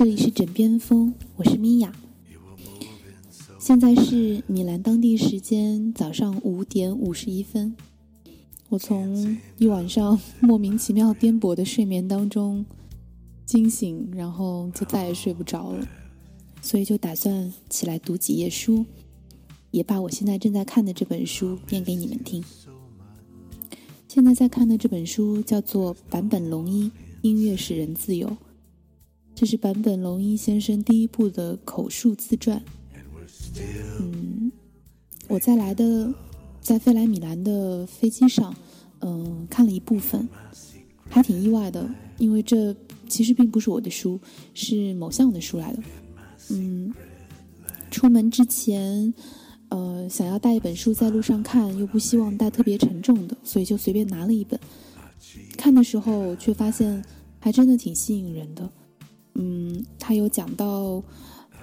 这里是枕边风，我是米娅。现在是米兰当地时间早上五点五十一分，我从一晚上莫名其妙颠簸的睡眠当中惊醒，然后就再也睡不着了，所以就打算起来读几页书，也把我现在正在看的这本书念给你们听。现在在看的这本书叫做坂本龙一音乐使人自由。这是坂本龙一先生第一部的口述自传。嗯，我在来的，在飞来米兰的飞机上，嗯，看了一部分，还挺意外的，因为这其实并不是我的书，是某项的书来的。嗯，出门之前，呃，想要带一本书在路上看，又不希望带特别沉重的，所以就随便拿了一本。看的时候，却发现还真的挺吸引人的。嗯，他有讲到，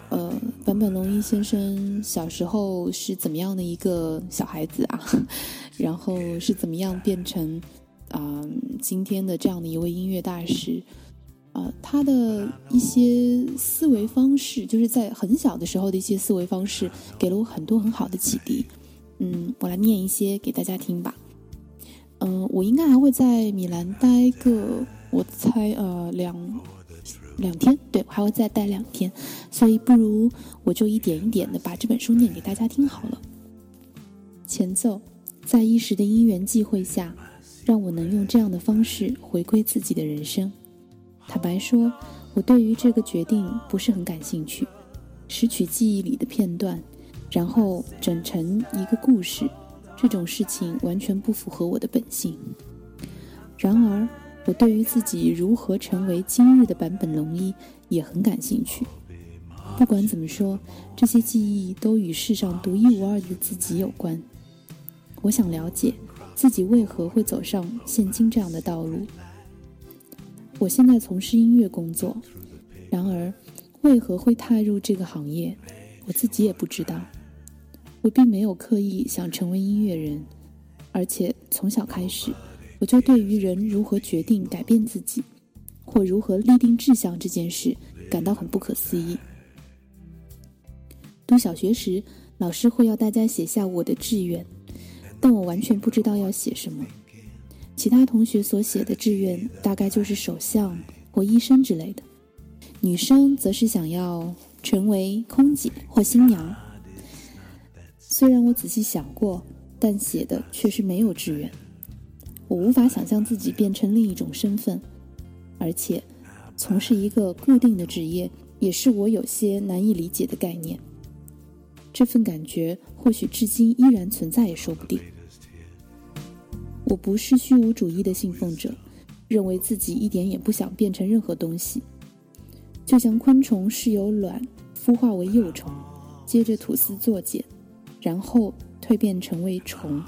呃，坂本龙一先生小时候是怎么样的一个小孩子啊，然后是怎么样变成啊今天的这样的一位音乐大师，啊，他的一些思维方式，就是在很小的时候的一些思维方式，给了我很多很好的启迪。嗯，我来念一些给大家听吧。嗯，我应该还会在米兰待个，我猜呃两。两天，对，我还会再待两天，所以不如我就一点一点的把这本书念给大家听好了。前奏，在一时的因缘际会下，让我能用这样的方式回归自己的人生。坦白说，我对于这个决定不是很感兴趣。拾取记忆里的片段，然后整成一个故事，这种事情完全不符合我的本性。然而。我对于自己如何成为今日的版本龙一也很感兴趣。不管怎么说，这些记忆都与世上独一无二的自己有关。我想了解自己为何会走上现今这样的道路。我现在从事音乐工作，然而为何会踏入这个行业，我自己也不知道。我并没有刻意想成为音乐人，而且从小开始。我就对于人如何决定改变自己，或如何立定志向这件事感到很不可思议。读小学时，老师会要大家写下我的志愿，但我完全不知道要写什么。其他同学所写的志愿大概就是首相或医生之类的，女生则是想要成为空姐或新娘。虽然我仔细想过，但写的却是没有志愿。我无法想象自己变成另一种身份，而且从事一个固定的职业也是我有些难以理解的概念。这份感觉或许至今依然存在，也说不定。我不是虚无主义的信奉者，认为自己一点也不想变成任何东西。就像昆虫是由卵孵化为幼虫，接着吐丝作茧，然后蜕变成为虫。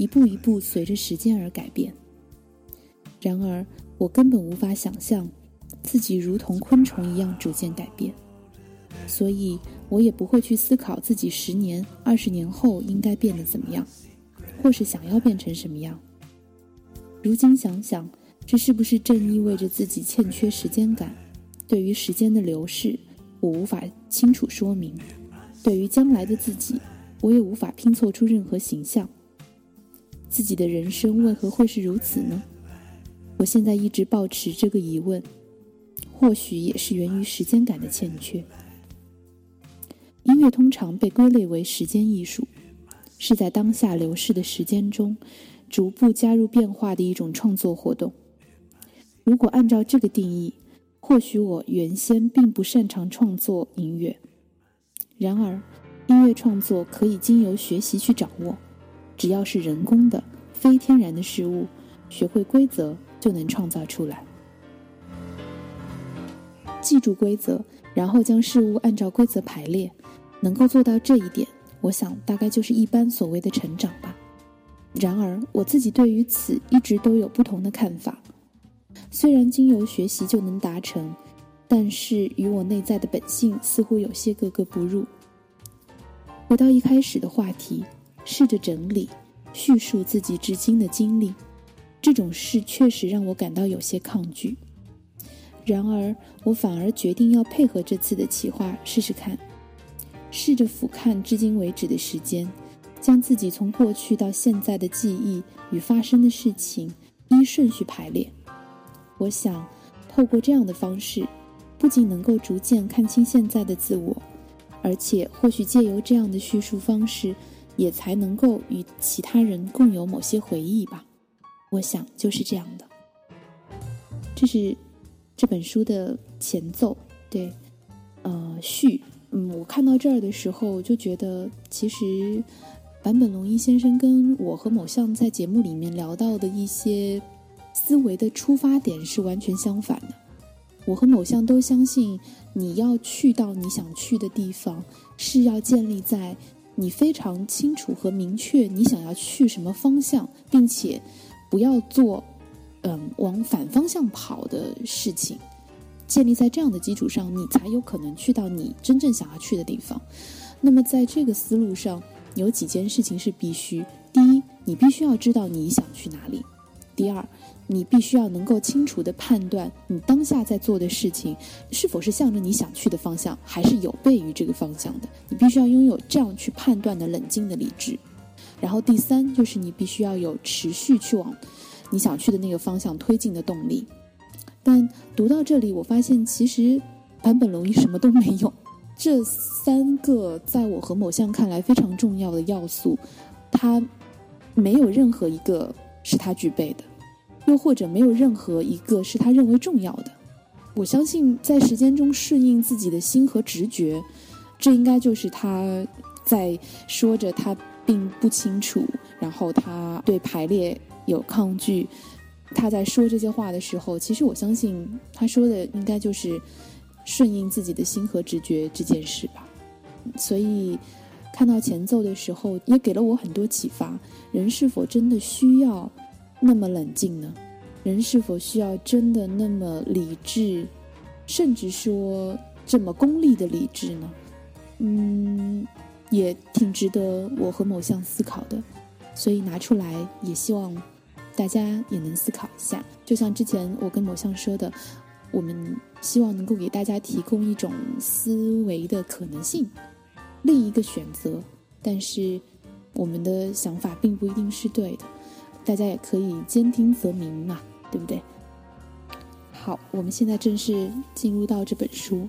一步一步随着时间而改变。然而，我根本无法想象自己如同昆虫一样逐渐改变，所以我也不会去思考自己十年、二十年后应该变得怎么样，或是想要变成什么样。如今想想，这是不是正意味着自己欠缺时间感？对于时间的流逝，我无法清楚说明；对于将来的自己，我也无法拼凑出任何形象。自己的人生为何会是如此呢？我现在一直保持这个疑问，或许也是源于时间感的欠缺。音乐通常被归类为时间艺术，是在当下流逝的时间中，逐步加入变化的一种创作活动。如果按照这个定义，或许我原先并不擅长创作音乐。然而，音乐创作可以经由学习去掌握。只要是人工的、非天然的事物，学会规则就能创造出来。记住规则，然后将事物按照规则排列，能够做到这一点，我想大概就是一般所谓的成长吧。然而，我自己对于此一直都有不同的看法。虽然经由学习就能达成，但是与我内在的本性似乎有些格格不入。回到一开始的话题。试着整理、叙述自己至今的经历，这种事确实让我感到有些抗拒。然而，我反而决定要配合这次的企划试试看，试着俯瞰至今为止的时间，将自己从过去到现在的记忆与发生的事情依顺序排列。我想，透过这样的方式，不仅能够逐渐看清现在的自我，而且或许借由这样的叙述方式，也才能够与其他人共有某些回忆吧。我想就是这样的。这是这本书的前奏，对，呃，序。嗯，我看到这儿的时候就觉得，其实坂本龙一先生跟我和某项在节目里面聊到的一些思维的出发点是完全相反的。我和某项都相信，你要去到你想去的地方，是要建立在你非常清楚和明确你想要去什么方向，并且不要做。嗯，往反方向跑的事情，建立在这样的基础上，你才有可能去到你真正想要去的地方。那么，在这个思路上，有几件事情是必须：第一，你必须要知道你想去哪里；第二，你必须要能够清楚的判断你当下在做的事情是否是向着你想去的方向，还是有悖于这个方向的。你必须要拥有这样去判断的冷静的理智。然后，第三就是你必须要有持续去往。你想去的那个方向推进的动力，但读到这里，我发现其实坂本龙一什么都没有。这三个在我和某项看来非常重要的要素，他没有任何一个是他具备的，又或者没有任何一个是他认为重要的。我相信在时间中顺应自己的心和直觉，这应该就是他在说着他并不清楚，然后他对排列。有抗拒，他在说这些话的时候，其实我相信他说的应该就是顺应自己的心和直觉这件事吧。所以看到前奏的时候，也给了我很多启发。人是否真的需要那么冷静呢？人是否需要真的那么理智，甚至说这么功利的理智呢？嗯，也挺值得我和某项思考的。所以拿出来，也希望。大家也能思考一下，就像之前我跟某项说的，我们希望能够给大家提供一种思维的可能性，另一个选择。但是我们的想法并不一定是对的，大家也可以兼听则明嘛，对不对？好，我们现在正式进入到这本书，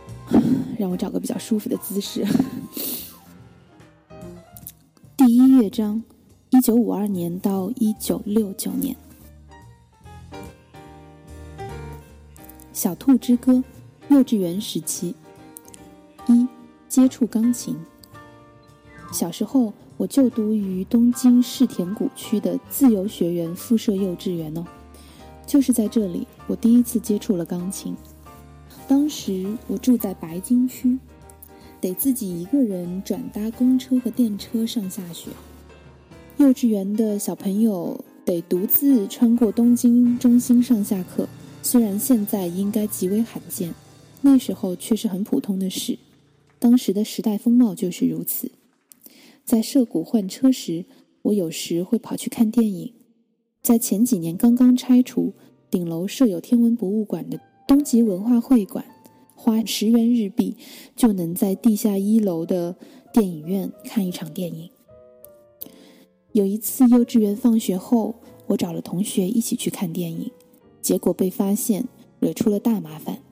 让我找个比较舒服的姿势。第一乐章。一九五二年到一九六九年，《小兔之歌》幼稚园时期一接触钢琴。小时候，我就读于东京世田谷区的自由学园附设幼稚园哦，就是在这里，我第一次接触了钢琴。当时我住在白金区，得自己一个人转搭公车和电车上下学。幼稚园的小朋友得独自穿过东京中心上下课，虽然现在应该极为罕见，那时候却是很普通的事。当时的时代风貌就是如此。在涉谷换车时，我有时会跑去看电影。在前几年刚刚拆除、顶楼设有天文博物馆的东极文化会馆，花十元日币就能在地下一楼的电影院看一场电影。有一次，幼稚园放学后，我找了同学一起去看电影，结果被发现，惹出了大麻烦。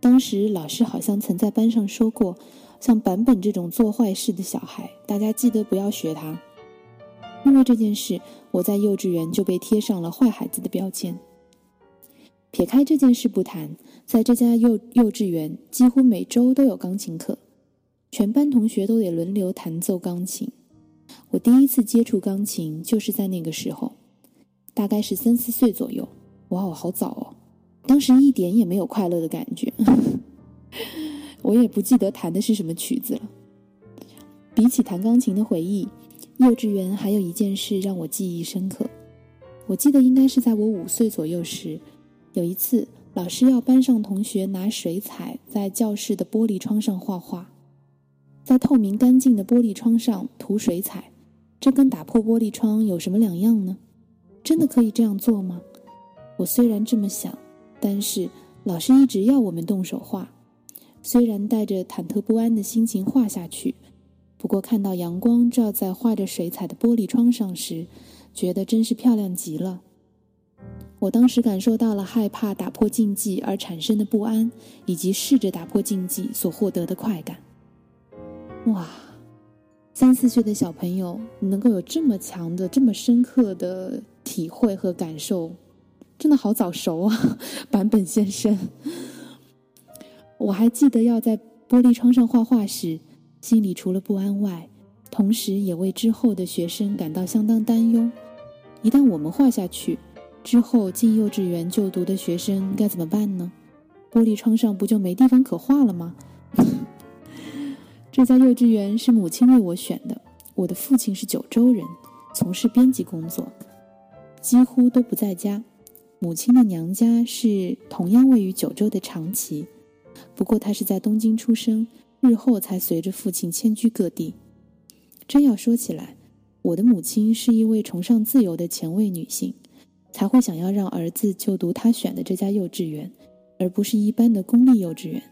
当时老师好像曾在班上说过，像版本这种做坏事的小孩，大家记得不要学他。因为这件事，我在幼稚园就被贴上了坏孩子的标签。撇开这件事不谈，在这家幼幼稚园，几乎每周都有钢琴课，全班同学都得轮流弹奏钢琴。我第一次接触钢琴就是在那个时候，大概是三四岁左右。哇，我好早哦！当时一点也没有快乐的感觉，我也不记得弹的是什么曲子了。比起弹钢琴的回忆，幼稚园还有一件事让我记忆深刻。我记得应该是在我五岁左右时，有一次老师要班上同学拿水彩在教室的玻璃窗上画画，在透明干净的玻璃窗上涂水彩。这跟打破玻璃窗有什么两样呢？真的可以这样做吗？我虽然这么想，但是老师一直要我们动手画，虽然带着忐忑不安的心情画下去，不过看到阳光照在画着水彩的玻璃窗上时，觉得真是漂亮极了。我当时感受到了害怕打破禁忌而产生的不安，以及试着打破禁忌所获得的快感。哇，三四岁的小朋友能够有这么强的、这么深刻的体会和感受。真的好早熟啊，版本先生。我还记得要在玻璃窗上画画时，心里除了不安外，同时也为之后的学生感到相当担忧。一旦我们画下去，之后进幼稚园就读的学生该怎么办呢？玻璃窗上不就没地方可画了吗？这家幼稚园是母亲为我选的，我的父亲是九州人，从事编辑工作，几乎都不在家。母亲的娘家是同样位于九州的长崎，不过她是在东京出生，日后才随着父亲迁居各地。真要说起来，我的母亲是一位崇尚自由的前卫女性，才会想要让儿子就读她选的这家幼稚园，而不是一般的公立幼稚园。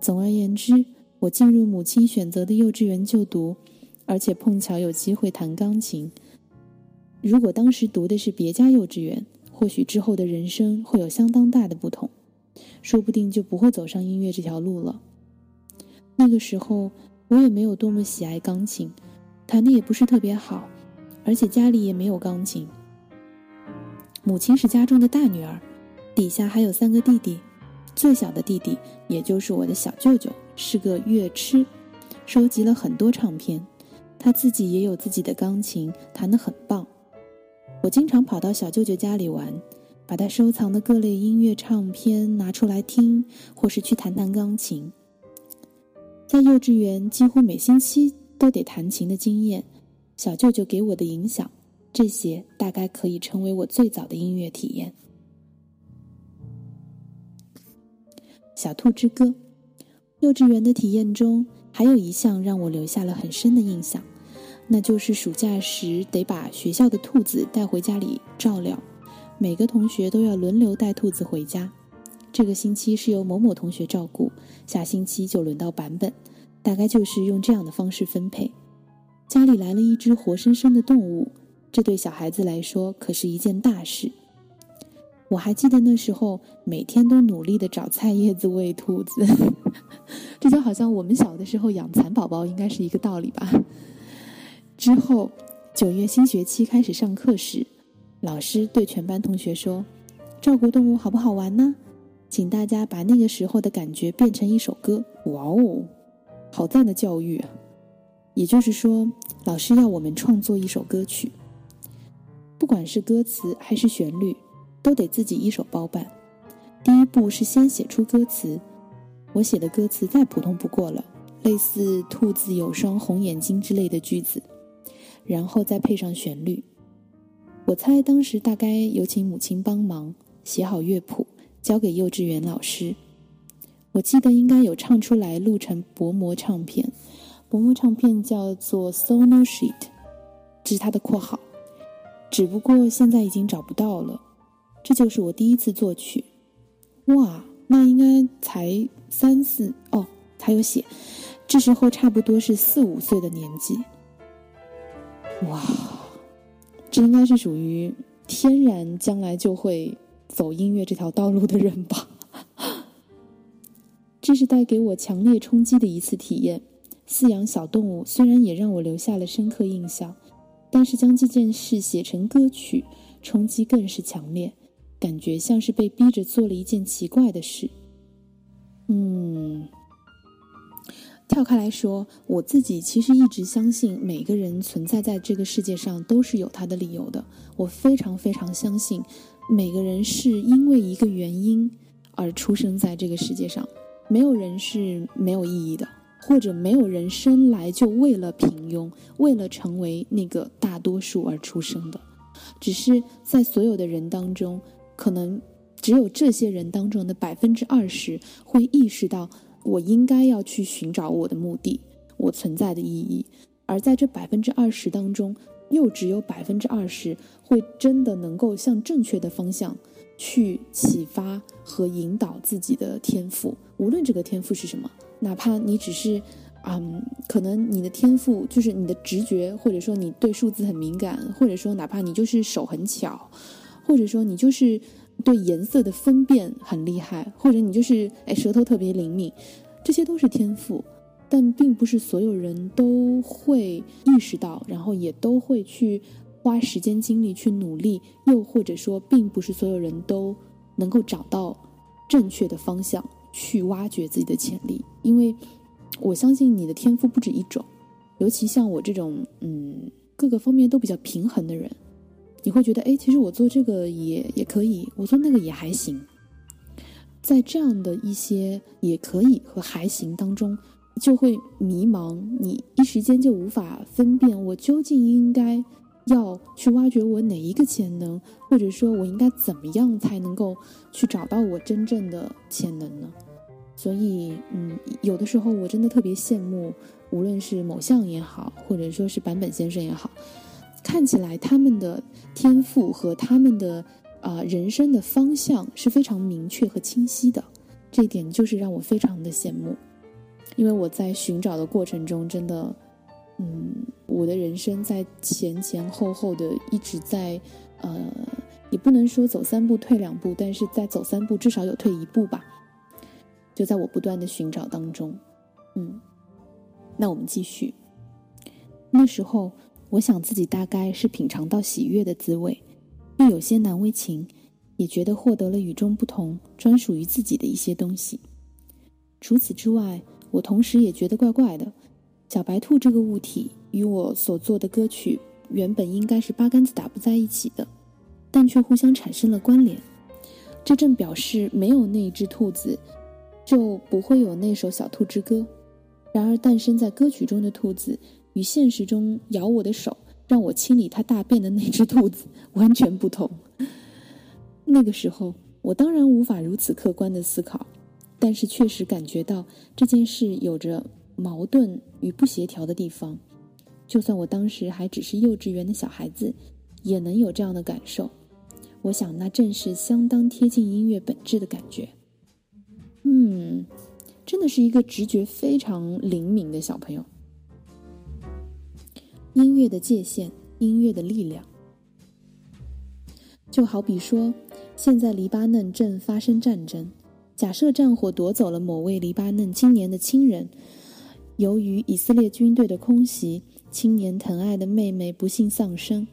总而言之，我进入母亲选择的幼稚园就读，而且碰巧有机会弹钢琴。如果当时读的是别家幼稚园，或许之后的人生会有相当大的不同，说不定就不会走上音乐这条路了。那个时候我也没有多么喜爱钢琴，弹的也不是特别好，而且家里也没有钢琴。母亲是家中的大女儿，底下还有三个弟弟，最小的弟弟也就是我的小舅舅是个乐痴，收集了很多唱片，他自己也有自己的钢琴，弹得很棒。我经常跑到小舅舅家里玩，把他收藏的各类音乐唱片拿出来听，或是去弹弹钢琴。在幼稚园，几乎每星期都得弹琴的经验，小舅舅给我的影响，这些大概可以成为我最早的音乐体验。小兔之歌，幼稚园的体验中，还有一项让我留下了很深的印象。那就是暑假时得把学校的兔子带回家里照料，每个同学都要轮流带兔子回家。这个星期是由某某同学照顾，下星期就轮到版本，大概就是用这样的方式分配。家里来了一只活生生的动物，这对小孩子来说可是一件大事。我还记得那时候每天都努力的找菜叶子喂兔子，这就好像我们小的时候养蚕宝宝应该是一个道理吧。之后，九月新学期开始上课时，老师对全班同学说：“照顾动物好不好玩呢？请大家把那个时候的感觉变成一首歌。”哇哦，好赞的教育啊！也就是说，老师要我们创作一首歌曲，不管是歌词还是旋律，都得自己一手包办。第一步是先写出歌词，我写的歌词再普通不过了，类似“兔子有双红眼睛”之类的句子。然后再配上旋律，我猜当时大概有请母亲帮忙写好乐谱，交给幼稚园老师。我记得应该有唱出来，录成薄膜唱片。薄膜唱片叫做 Sono Sheet，这是它的括号。只不过现在已经找不到了。这就是我第一次作曲。哇，那应该才三四哦，还有写，这时候差不多是四五岁的年纪。哇，这应该是属于天然将来就会走音乐这条道路的人吧？这是带给我强烈冲击的一次体验。饲养小动物虽然也让我留下了深刻印象，但是将这件事写成歌曲，冲击更是强烈，感觉像是被逼着做了一件奇怪的事。嗯。跳开来说，我自己其实一直相信，每个人存在在这个世界上都是有他的理由的。我非常非常相信，每个人是因为一个原因而出生在这个世界上，没有人是没有意义的，或者没有人生来就为了平庸，为了成为那个大多数而出生的。只是在所有的人当中，可能只有这些人当中的百分之二十会意识到。我应该要去寻找我的目的，我存在的意义。而在这百分之二十当中，又只有百分之二十会真的能够向正确的方向去启发和引导自己的天赋，无论这个天赋是什么，哪怕你只是，嗯，可能你的天赋就是你的直觉，或者说你对数字很敏感，或者说哪怕你就是手很巧，或者说你就是对颜色的分辨很厉害，或者你就是哎舌头特别灵敏，这些都是天赋，但并不是所有人都会意识到，然后也都会去。花时间精力去努力，又或者说，并不是所有人都能够找到正确的方向去挖掘自己的潜力。因为我相信你的天赋不止一种，尤其像我这种嗯各个方面都比较平衡的人，你会觉得哎，其实我做这个也也可以，我做那个也还行。在这样的一些也可以和还行当中，就会迷茫，你一时间就无法分辨我究竟应该。要去挖掘我哪一个潜能，或者说我应该怎么样才能够去找到我真正的潜能呢？所以，嗯，有的时候我真的特别羡慕，无论是某项也好，或者说是坂本先生也好，看起来他们的天赋和他们的啊人生的方向是非常明确和清晰的，这一点就是让我非常的羡慕，因为我在寻找的过程中真的。嗯，我的人生在前前后后的一直在，呃，也不能说走三步退两步，但是在走三步至少有退一步吧。就在我不断的寻找当中，嗯，那我们继续。那时候，我想自己大概是品尝到喜悦的滋味，又有些难为情，也觉得获得了与众不同、专属于自己的一些东西。除此之外，我同时也觉得怪怪的。小白兔这个物体与我所做的歌曲原本应该是八竿子打不在一起的，但却互相产生了关联。这正表示没有那只兔子，就不会有那首小兔之歌。然而，诞生在歌曲中的兔子与现实中咬我的手让我清理它大便的那只兔子完全不同。那个时候，我当然无法如此客观的思考，但是确实感觉到这件事有着。矛盾与不协调的地方，就算我当时还只是幼稚园的小孩子，也能有这样的感受。我想，那正是相当贴近音乐本质的感觉。嗯，真的是一个直觉非常灵敏的小朋友。音乐的界限，音乐的力量，就好比说，现在黎巴嫩正发生战争，假设战火夺走了某位黎巴嫩青年的亲人。由于以色列军队的空袭，青年疼爱的妹妹不幸丧生，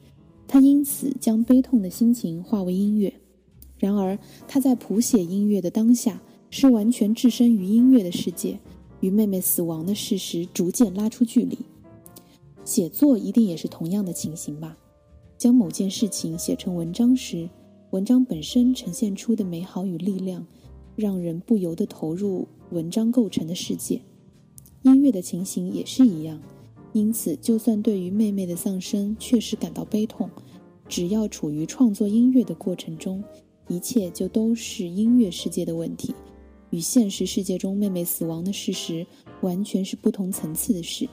他因此将悲痛的心情化为音乐。然而，他在谱写音乐的当下，是完全置身于音乐的世界，与妹妹死亡的事实逐渐拉出距离。写作一定也是同样的情形吧？将某件事情写成文章时，文章本身呈现出的美好与力量，让人不由得投入文章构成的世界。音乐的情形也是一样，因此，就算对于妹妹的丧生确实感到悲痛，只要处于创作音乐的过程中，一切就都是音乐世界的问题，与现实世界中妹妹死亡的事实完全是不同层次的事，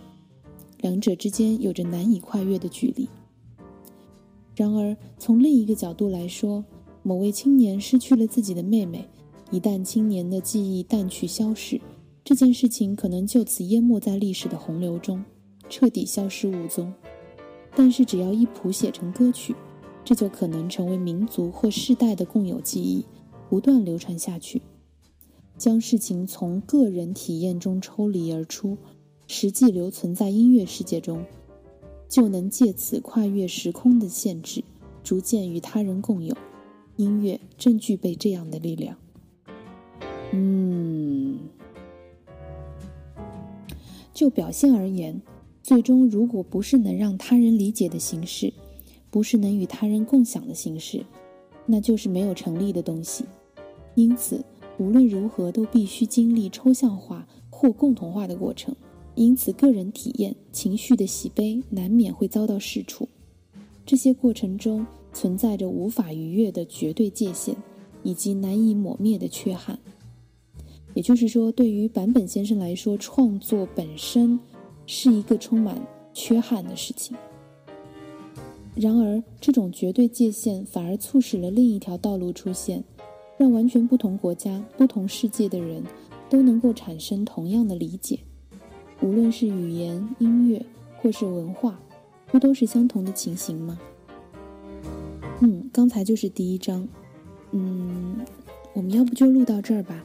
两者之间有着难以跨越的距离。然而，从另一个角度来说，某位青年失去了自己的妹妹，一旦青年的记忆淡去消逝。这件事情可能就此淹没在历史的洪流中，彻底消失无踪。但是，只要一谱写成歌曲，这就可能成为民族或世代的共有记忆，不断流传下去，将事情从个人体验中抽离而出，实际留存在音乐世界中，就能借此跨越时空的限制，逐渐与他人共有。音乐正具备这样的力量。嗯。就表现而言，最终如果不是能让他人理解的形式，不是能与他人共享的形式，那就是没有成立的东西。因此，无论如何都必须经历抽象化或共同化的过程。因此，个人体验情绪的喜悲难免会遭到释出。这些过程中存在着无法逾越的绝对界限，以及难以抹灭的缺憾。也就是说，对于坂本先生来说，创作本身是一个充满缺憾的事情。然而，这种绝对界限反而促使了另一条道路出现，让完全不同国家、不同世界的人都能够产生同样的理解。无论是语言、音乐，或是文化，不都是相同的情形吗？嗯，刚才就是第一章。嗯，我们要不就录到这儿吧，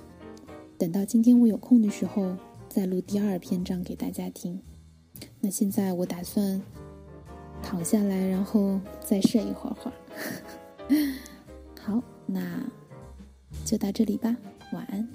等到今天我有空的时候再录第二篇章给大家听。那现在我打算躺下来，然后再睡一会儿会儿。好，那就到这里吧，晚安。